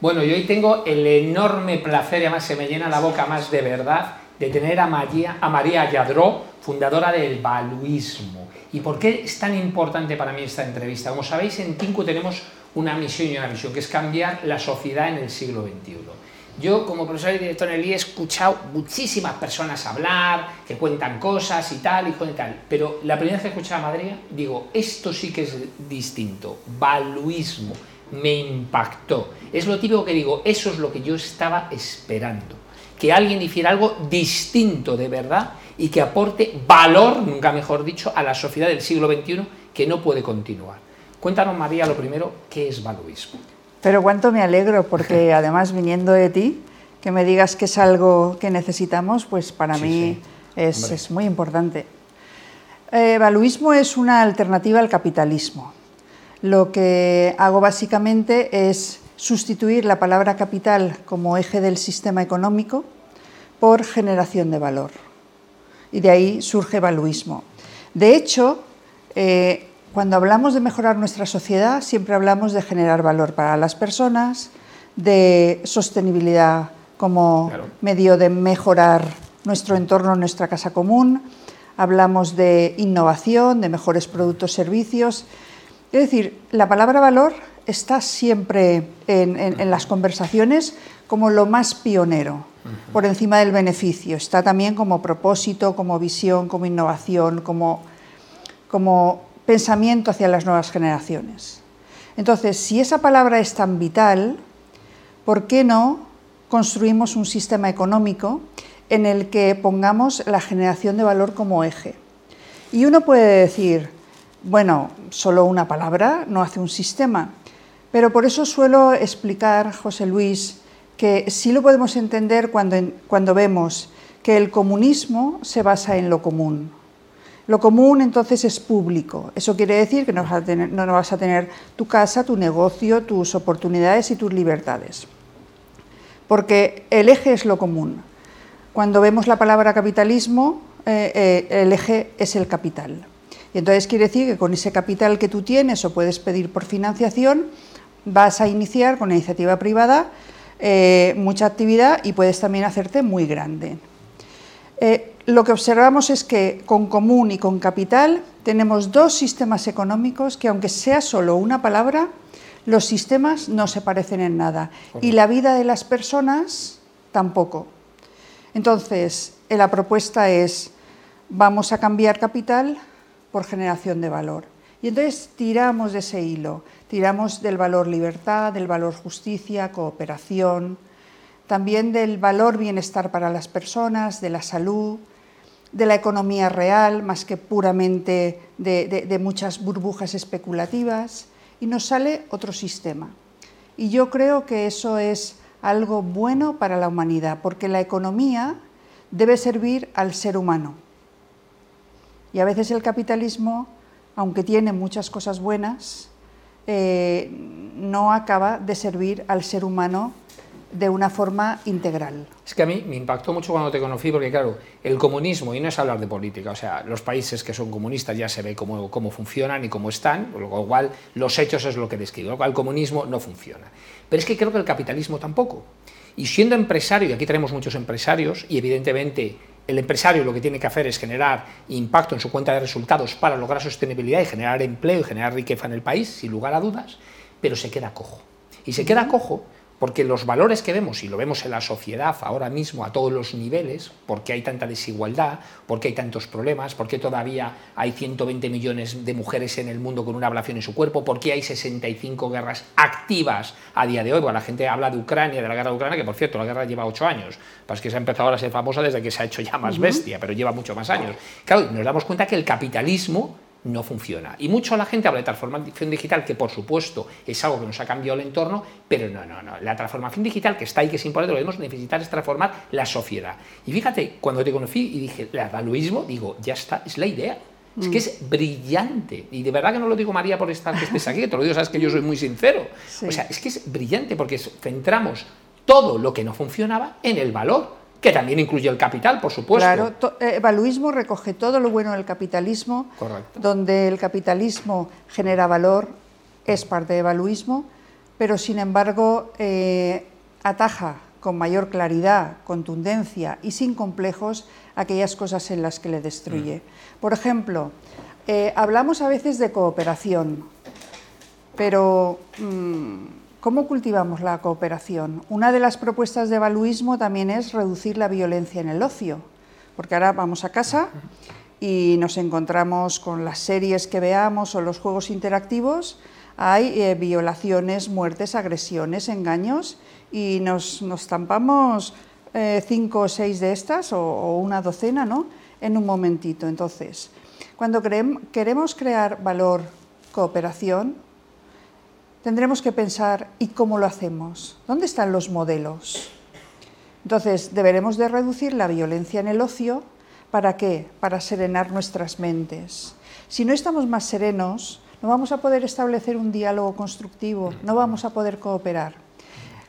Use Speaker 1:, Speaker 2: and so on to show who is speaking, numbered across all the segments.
Speaker 1: Bueno, y hoy tengo el enorme placer, y además se me llena la boca más de verdad, de tener a María, a María fundadora del Baluismo. ¿Y por qué es tan importante para mí esta entrevista? Como sabéis, en Tinku tenemos una misión y una visión, que es cambiar la sociedad en el siglo XXI. Yo, como profesor y director en el IE, he escuchado muchísimas personas hablar, que cuentan cosas y tal, y tal. Pero la primera vez que escuchado a Madrid, digo, esto sí que es distinto. Baluismo. Me impactó. Es lo típico que digo, eso es lo que yo estaba esperando. Que alguien hiciera algo distinto de verdad y que aporte valor, nunca mejor dicho, a la sociedad del siglo XXI que no puede continuar. Cuéntanos, María, lo primero, ¿qué es baluismo?
Speaker 2: Pero cuánto me alegro, porque además viniendo de ti, que me digas que es algo que necesitamos, pues para mí Es, muy importante. Eh, Valuismo es una alternativa al capitalismo. Lo que hago básicamente es sustituir la palabra capital como eje del sistema económico por generación de valor. Y de ahí surge Valuismo. De hecho, eh, cuando hablamos de mejorar nuestra sociedad, siempre hablamos de generar valor para las personas, de sostenibilidad como medio de mejorar nuestro entorno, nuestra casa común, hablamos de innovación, de mejores productos, servicios. Es decir, la palabra valor está siempre en, las conversaciones como lo más pionero, por encima del beneficio. Está también como propósito, como visión, como innovación, como, como pensamiento hacia las nuevas generaciones. Entonces, si esa palabra es tan vital, ¿por qué no construimos un sistema económico en el que pongamos la generación de valor como eje? Y uno puede decir, bueno, solo una palabra no hace un sistema, pero por eso suelo explicar, José Luis, que sí lo podemos entender cuando, cuando vemos que el comunismo se basa en lo común. Lo común entonces es público. Eso quiere decir que no vas, a tener, vas a tener tu casa, tu negocio, tus oportunidades y tus libertades. Porque el eje es lo común. Cuando vemos la palabra capitalismo, eh, eh, el eje es el capital. Y entonces quiere decir que con ese capital que tú tienes o puedes pedir por financiación, vas a iniciar con la iniciativa privada eh, mucha actividad y puedes también hacerte muy grande. Lo que observamos es que con común y con capital tenemos dos sistemas económicos que aunque sea solo una palabra, los sistemas no se parecen en nada. Y la vida de las personas tampoco. Entonces, eh, la propuesta es, vamos a cambiar capital por generación de valor. Y entonces tiramos de ese hilo, tiramos del valor libertad, del valor justicia, cooperación, también del valor bienestar para las personas, de la salud, de la economía real más que puramente de, muchas burbujas especulativas y nos sale otro sistema. Y yo creo que eso es algo bueno para la humanidad, porque la economía debe servir al ser humano. Y a veces el capitalismo, aunque tiene muchas cosas buenas, eh, no acaba de servir al ser humano de una forma integral.
Speaker 1: Es que a mí me impactó mucho cuando te conocí, porque claro, el comunismo, y no es hablar de política, o sea, los países que son comunistas ya se ve cómo, cómo funcionan y cómo están, lo cual los hechos es lo que describo, lo cual el comunismo no funciona. Pero es que creo que el capitalismo tampoco. Y siendo empresario, y aquí tenemos muchos empresarios, y evidentemente el empresario lo que tiene que hacer es generar impacto en su cuenta de resultados para lograr sostenibilidad y generar empleo y generar riqueza en el país, sin lugar a dudas, pero se queda cojo. Y se queda cojo porque los valores que vemos, y lo vemos en la sociedad ahora mismo a todos los niveles, porque hay tanta desigualdad, porque hay tantos problemas, porque todavía hay 120 millones de mujeres en el mundo con una ablación en su cuerpo, porque hay 65 guerras activas a día de hoy. Bueno, la gente habla de Ucrania, de la guerra de Ucrania, que por cierto, la guerra lleva ocho años. Pues que se ha empezado ahora a ser famosa desde que se ha hecho ya más bestia, pero lleva mucho más años. Claro, nos damos cuenta que el capitalismo no funciona. Y mucho la gente habla de transformación digital, que por supuesto es algo que nos ha cambiado el entorno, pero no, no, no. La transformación digital que está ahí, que es importante, lo que debemos necesitar es transformar la sociedad. Y fíjate, cuando te conocí y dije, el evaluismo, digo, ya está, es la idea. Es que es brillante. Y de verdad que no lo digo, María, por estar que estés aquí, te lo digo, sabes que yo soy muy sincero. O sea, es que es brillante porque centramos todo lo que no funcionaba en el valor que también incluye el capital, por supuesto.
Speaker 2: Claro, el evaluismo recoge todo lo bueno del capitalismo, donde el capitalismo genera valor, es parte de evaluismo, pero sin embargo eh, ataja con mayor claridad, contundencia y sin complejos aquellas cosas en las que le destruye. Mm. Por ejemplo, eh, hablamos a veces de cooperación, pero mm, ¿cómo cultivamos la cooperación? Una de las propuestas de Baluismo también es reducir la violencia en el ocio, porque ahora vamos a casa y nos encontramos con las series que veamos o los juegos interactivos, hay eh, violaciones, muertes, agresiones, engaños y nos, nos tampamos eh, cinco o seis de estas o, una docena ¿no? en un momentito. Entonces, cuando queremos crear valor, cooperación, tendremos que pensar ¿y cómo lo hacemos? ¿Dónde están los modelos? Entonces, deberemos de reducir la violencia en el ocio. ¿Para qué? Para serenar nuestras mentes. Si no estamos más serenos, no vamos a poder establecer un diálogo constructivo, no vamos a poder cooperar.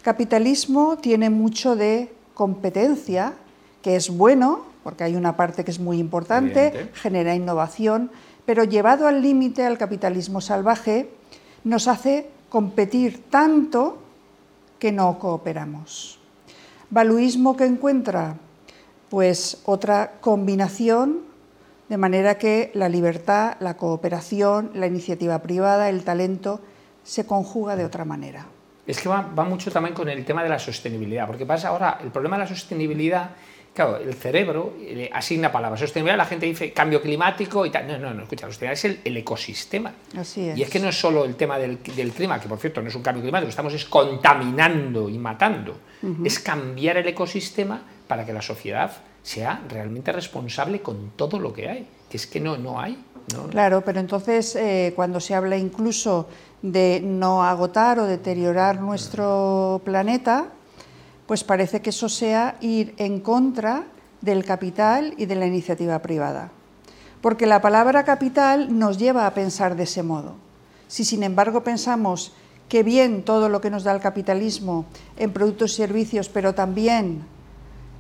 Speaker 2: Capitalismo tiene mucho de competencia, que es bueno, porque hay una parte que es muy importante, genera innovación, pero llevado al límite al capitalismo salvaje, nos hace competir tanto que no cooperamos. Valuismo que encuentra pues otra combinación de manera que la libertad, la cooperación, la iniciativa privada, el talento se conjuga de otra manera.
Speaker 1: Es que va, mucho también con el tema de la sostenibilidad, porque pasa ahora, el problema de la sostenibilidad, claro, el cerebro le asigna palabras. Sostenibilidad, la gente dice cambio climático y tal. No, no, no, escucha, sostenibilidad es el, ecosistema.
Speaker 2: Así es.
Speaker 1: Y es que no es solo el tema del, clima, que por cierto no es un cambio climático, estamos es contaminando y matando. Es cambiar el ecosistema para que la sociedad sea realmente responsable con todo lo que hay, que es que no, no hay.
Speaker 2: Claro, pero entonces eh, cuando se habla incluso de no agotar o deteriorar nuestro planeta, pues parece que eso sea ir en contra del capital y de la iniciativa privada. Porque la palabra capital nos lleva a pensar de ese modo. Si sin embargo pensamos que bien todo lo que nos da el capitalismo en productos y servicios, pero también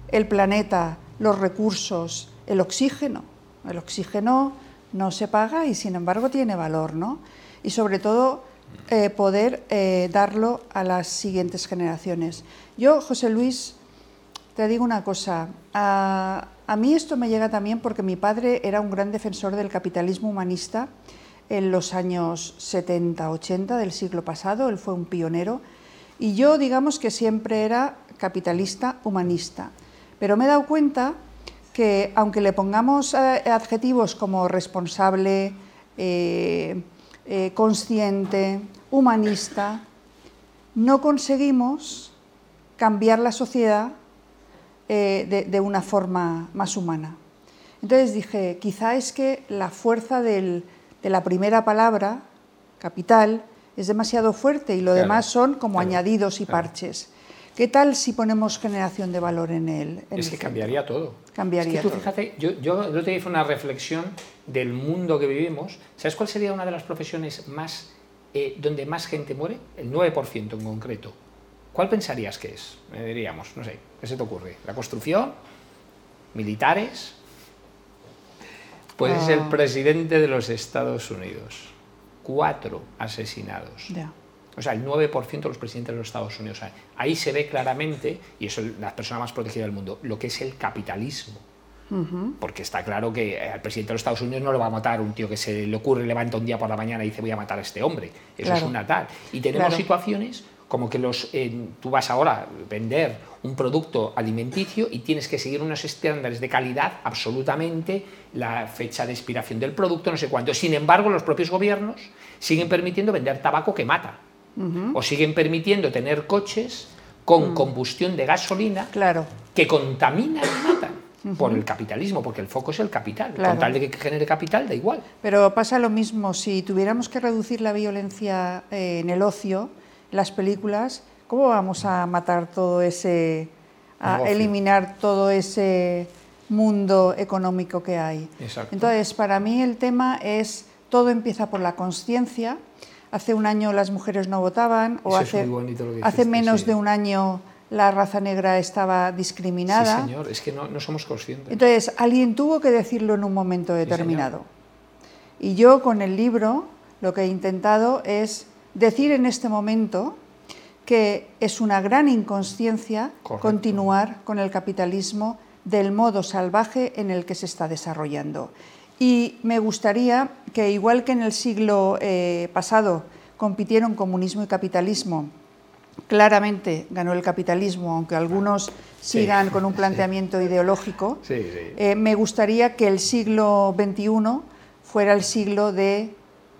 Speaker 2: el planeta, los recursos, el oxígeno. El oxígeno no se paga y sin embargo tiene valor, ¿no? Y sobre todo eh, poder eh, darlo a las siguientes generaciones. Yo, José Luis, te digo una cosa, a, mí esto me llega también porque mi padre era un gran defensor del capitalismo humanista en los años 70, 80 del siglo pasado, él fue un pionero, y yo digamos que siempre era capitalista humanista. Pero me he dado cuenta que aunque le pongamos eh, adjetivos como responsable, eh, consciente, humanista, no conseguimos cambiar la sociedad de, una forma más humana. Entonces dije, quizá es que la fuerza de la primera palabra, capital, es demasiado fuerte y lo demás son como añadidos y parches. ¿Qué tal si ponemos generación de valor en él?
Speaker 1: es que cambiaría todo.
Speaker 2: Cambiaría
Speaker 1: es que tú fíjate, yo, yo te hice una reflexión del mundo que vivimos. ¿Sabes cuál sería una de las profesiones más eh, donde más gente muere? El 9% en concreto. ¿Cuál pensarías que es? Me diríamos, no sé, ¿qué se te ocurre? ¿La construcción? ¿Militares? Pues es el ah. presidente de los Estados Unidos. Cuatro asesinados. Ya o sea, el 9% de los presidentes de los Estados Unidos. ahí se ve claramente, y eso es la persona más protegida del mundo, lo que es el capitalismo. Porque está claro que al presidente de los Estados Unidos no lo va a matar un tío que se le ocurre, levanta un día por la mañana y dice voy a matar a este hombre. Eso es una tal. Y tenemos situaciones como que los, tú vas ahora a vender un producto alimenticio y tienes que seguir unos estándares de calidad absolutamente, la fecha de expiración del producto, no sé cuánto. Sin embargo, los propios gobiernos siguen permitiendo vender tabaco que mata o siguen permitiendo tener coches con mm. combustión de gasolina que contaminan y matan. Por el capitalismo, porque el foco es el capital. Con tal de que genere capital, da igual.
Speaker 2: Pero pasa lo mismo, si tuviéramos que reducir la violencia eh, en el ocio, las películas, ¿cómo vamos a matar todo ese, a eliminar todo ese mundo económico que hay? Entonces, para mí el tema es, todo empieza por la conciencia, hace un año las mujeres no votaban o hace, hace menos de un año la raza negra estaba discriminada.
Speaker 1: Sí, señor, es que no, somos conscientes.
Speaker 2: Entonces, alguien tuvo que decirlo en un momento determinado. y yo con el libro lo que he intentado es decir en este momento que es una gran inconsciencia continuar con el capitalismo del modo salvaje en el que se está desarrollando. Y me gustaría que, igual que en el siglo eh, pasado compitieron comunismo y capitalismo, claramente ganó el capitalismo, aunque algunos sigan con un planteamiento ideológico, eh, me gustaría que el siglo XXI fuera el siglo de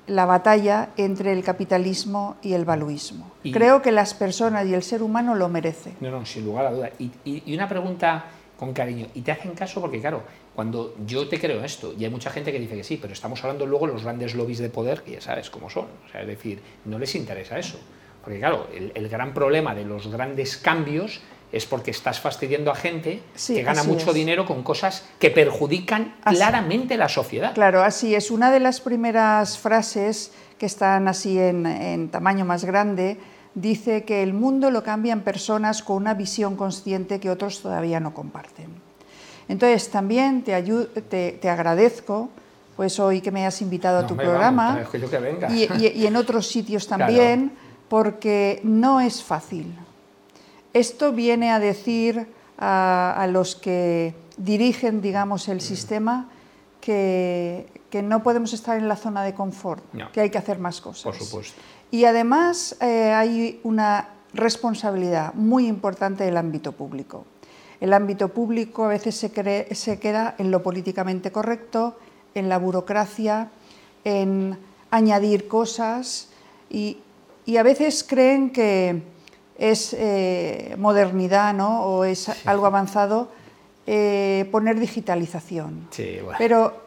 Speaker 2: la batalla entre el capitalismo y el valuismo. Creo que las personas y el ser humano lo merecen.
Speaker 1: No, no, sin lugar a duda. Y, una pregunta con cariño, y te hacen caso porque, claro, cuando yo te creo esto, y hay mucha gente que dice que sí, pero estamos hablando luego de los grandes lobbies de poder, que ya sabes cómo son. O sea, es decir, no les interesa eso. Porque, claro, el gran problema de los grandes cambios es porque estás fastidiando a gente que gana mucho dinero con cosas que perjudican claramente la sociedad.
Speaker 2: Claro, así es. Una de las primeras frases que están así en, tamaño más grande dice que el mundo lo cambian personas con una visión consciente que otros todavía no comparten. Entonces también te, te, agradezco pues hoy que me hayas invitado a tu programa y, en otros sitios también, porque no es fácil. Esto viene a decir a, los que dirigen, digamos, el sistema que, no podemos estar en la zona de confort, que hay que hacer más cosas.
Speaker 1: Por supuesto.
Speaker 2: Y además eh, hay una responsabilidad muy importante del ámbito público. El ámbito público a veces se, se queda en lo políticamente correcto, en la burocracia, en añadir cosas y a veces creen que es eh, modernidad ¿no? o es algo avanzado eh, poner digitalización. Pero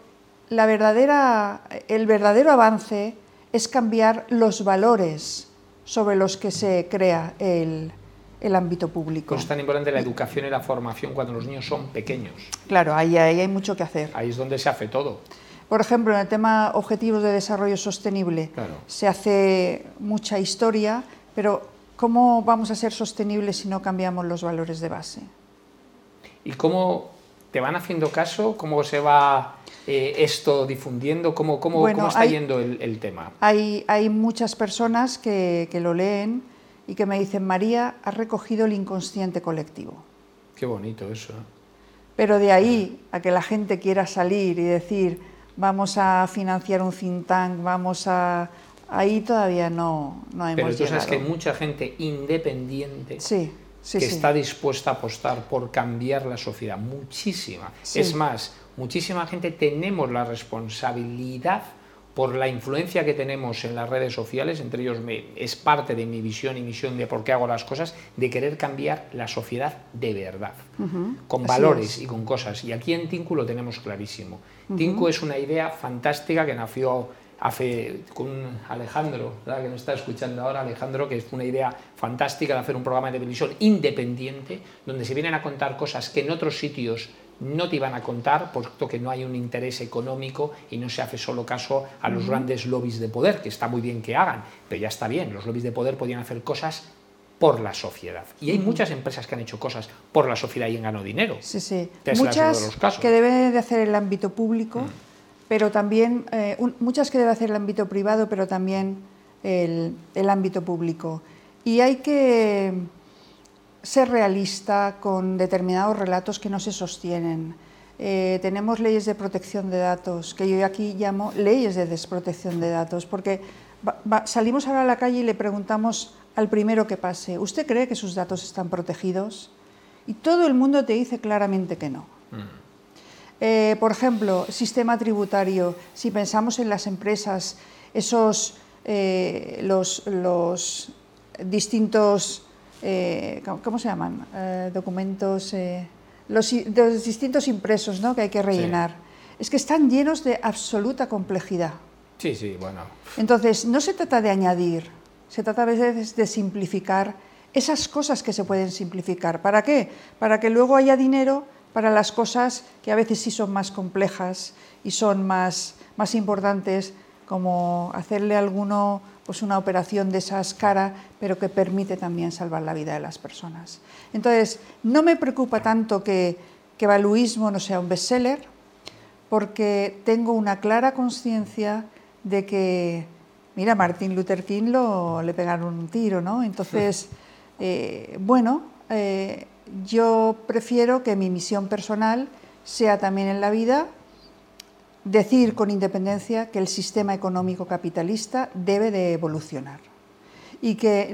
Speaker 2: la verdadera, el verdadero avance es cambiar los valores sobre los que se crea el, el ámbito público.
Speaker 1: es tan importante la educación y la formación cuando los niños son pequeños.
Speaker 2: Claro, ahí, ahí hay mucho que hacer.
Speaker 1: Ahí es donde se hace todo.
Speaker 2: Por ejemplo, en el tema objetivos de desarrollo sostenible se hace mucha historia, pero ¿Cómo vamos a ser sostenibles si no cambiamos los valores de base?
Speaker 1: ¿Y cómo te van haciendo caso? ¿Cómo se va eh, esto difundiendo? ¿Cómo, cómo, está yendo el, tema?
Speaker 2: Hay, hay muchas personas que, que, lo leen y que me dicen, María, has recogido el inconsciente colectivo.
Speaker 1: Qué bonito eso. ¿eh?
Speaker 2: Pero de ahí a que la gente quiera salir y decir, vamos a financiar un think tank, vamos a Ahí todavía no, no hemos
Speaker 1: Pero
Speaker 2: tú
Speaker 1: sabes que hay mucha gente independiente que está dispuesta a apostar por cambiar la sociedad, muchísima. Es más, muchísima gente tenemos la responsabilidad por la influencia que tenemos en las redes sociales, entre ellos es parte de mi visión y misión de por qué hago las cosas, de querer cambiar la sociedad de verdad, con valores y con cosas. Y aquí en Tinku lo tenemos clarísimo. Tinku es una idea fantástica que nació hace con Alejandro, que nos está escuchando ahora, Alejandro, que es una idea fantástica de hacer un programa de televisión independiente, donde se vienen a contar cosas que en otros sitios no te iban a contar, puesto que no hay un interés económico y no se hace solo caso a los grandes lobbies de poder, que está muy bien que hagan, pero ya está bien, los lobbies de poder podían hacer cosas por la sociedad. Y hay muchas empresas que han hecho cosas por la sociedad y han ganado dinero.
Speaker 2: Sí, sí. muchas que debe de hacer el ámbito público. Mm pero también eh, muchas que debe hacer el ámbito privado, pero también el, ámbito público. Y hay que ser realista con determinados relatos que no se sostienen. Eh, tenemos leyes de protección de datos, que yo aquí llamo leyes de desprotección de datos, porque salimos ahora a la calle y le preguntamos al primero que pase, ¿usted cree que sus datos están protegidos? Y todo el mundo te dice claramente que no. Mm. Eh, por ejemplo, sistema tributario, si pensamos en las empresas, esos, eh, los, distintos, eh, ¿cómo se llaman? documentos, los, distintos impresos ¿no? que hay que rellenar. Es que están llenos de absoluta complejidad.
Speaker 1: Sí, sí, bueno.
Speaker 2: Entonces, no se trata de añadir, se trata a veces de simplificar esas cosas que se pueden simplificar. ¿Para qué? Para que luego haya dinero para las cosas que a veces sí son más complejas y son más, más importantes, como hacerle a alguno pues una operación de esas cara, pero que permite también salvar la vida de las personas. Entonces, no me preocupa tanto que, que Valuismo no sea un bestseller, porque tengo una clara conciencia de que, mira, Martin Luther King lo, le pegaron un tiro, ¿no? Entonces, Eh, bueno, eh, yo prefiero que mi misión personal sea también en la vida decir con independencia que el sistema económico capitalista debe de evolucionar y que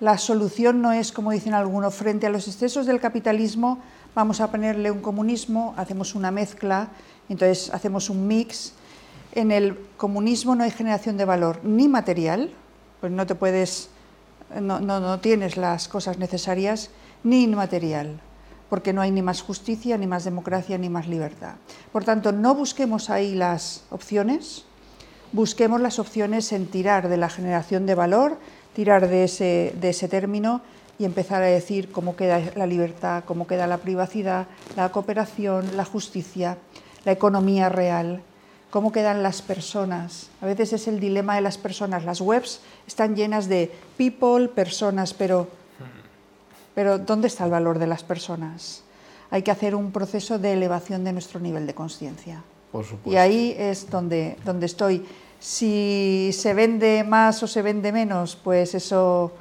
Speaker 2: la solución no es, como dicen algunos, frente a los excesos del capitalismo, vamos a ponerle un comunismo, hacemos una mezcla, entonces hacemos un mix. En el comunismo no hay generación de valor ni material, pues no te puedes, no, no tienes las cosas necesarias, ni inmaterial porque no hay ni más justicia, ni más democracia, ni más libertad. Por tanto, no busquemos ahí las opciones, busquemos las opciones en tirar de la generación de valor, tirar de ese, de ese término y empezar a decir cómo queda la libertad, cómo queda la privacidad, la cooperación, la justicia, la economía real, cómo quedan las personas. A veces es el dilema de las personas. Las webs están llenas de people, personas, pero pero ¿dónde está el valor de las personas? Hay que hacer un proceso de elevación de nuestro nivel de conciencia. Y ahí es donde, donde estoy. Si se vende más o se vende menos, pues eso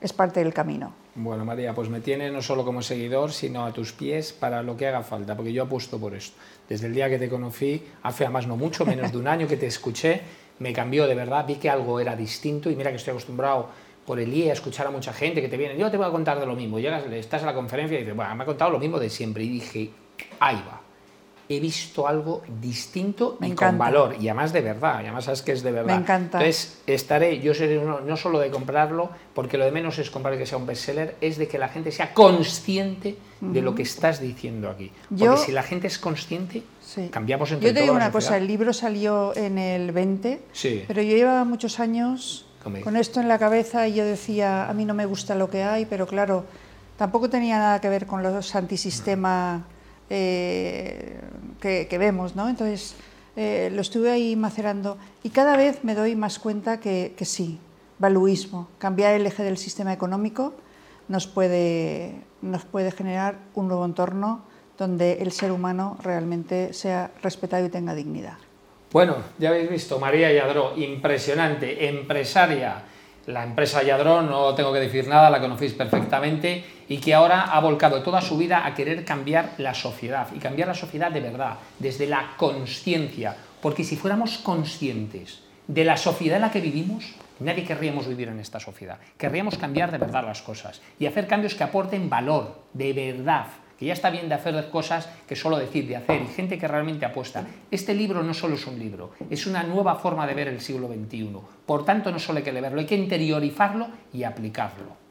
Speaker 2: es parte del camino.
Speaker 1: Bueno, María, pues me tiene no solo como seguidor, sino a tus pies para lo que haga falta, porque yo apuesto por esto. Desde el día que te conocí, hace más no mucho, menos de un año que te escuché, me cambió de verdad, vi que algo era distinto y mira que estoy acostumbrado por el IE a escuchar a mucha gente que te viene, yo te voy a contar de lo mismo, llegas, estás en la conferencia y dices, bueno, me ha contado lo mismo de siempre y dije, ahí va, he visto algo distinto y con valor, y además de verdad, y además sabes que es de verdad.
Speaker 2: Me encanta.
Speaker 1: Entonces, estaré, yo seré uno, no solo de comprarlo, porque lo de menos es comprar que sea un bestseller, es de que la gente sea consciente de lo que estás diciendo aquí. Porque si la gente es consciente, cambiamos entre
Speaker 2: Yo te digo una cosa, el libro salió en el 20, sí. pero yo llevaba muchos años con esto en la cabeza y yo decía, a mí no me gusta lo que hay, pero claro, tampoco tenía nada que ver con los antisistemas eh, que, vemos, ¿no? Entonces, eh, lo estuve ahí macerando y cada vez me doy más cuenta que, que sí, valuismo, cambiar el eje del sistema económico nos puede, nos puede generar un nuevo entorno donde el ser humano realmente sea respetado y tenga dignidad.
Speaker 1: Bueno, ya habéis visto, María Yadró, impresionante, empresaria. La empresa Yadró, no tengo que decir nada, la conocéis perfectamente y que ahora ha volcado toda su vida a querer cambiar la sociedad y cambiar la sociedad de verdad, desde la conciencia. Porque si fuéramos conscientes de la sociedad en la que vivimos, nadie querríamos vivir en esta sociedad. Querríamos cambiar de verdad las cosas y hacer cambios que aporten valor, de verdad que ya está bien de hacer cosas que solo decir, de hacer, y gente que realmente apuesta. Este libro no solo es un libro, es una nueva forma de ver el siglo XXI. Por tanto, no solo hay que leerlo, hay que interiorizarlo y aplicarlo.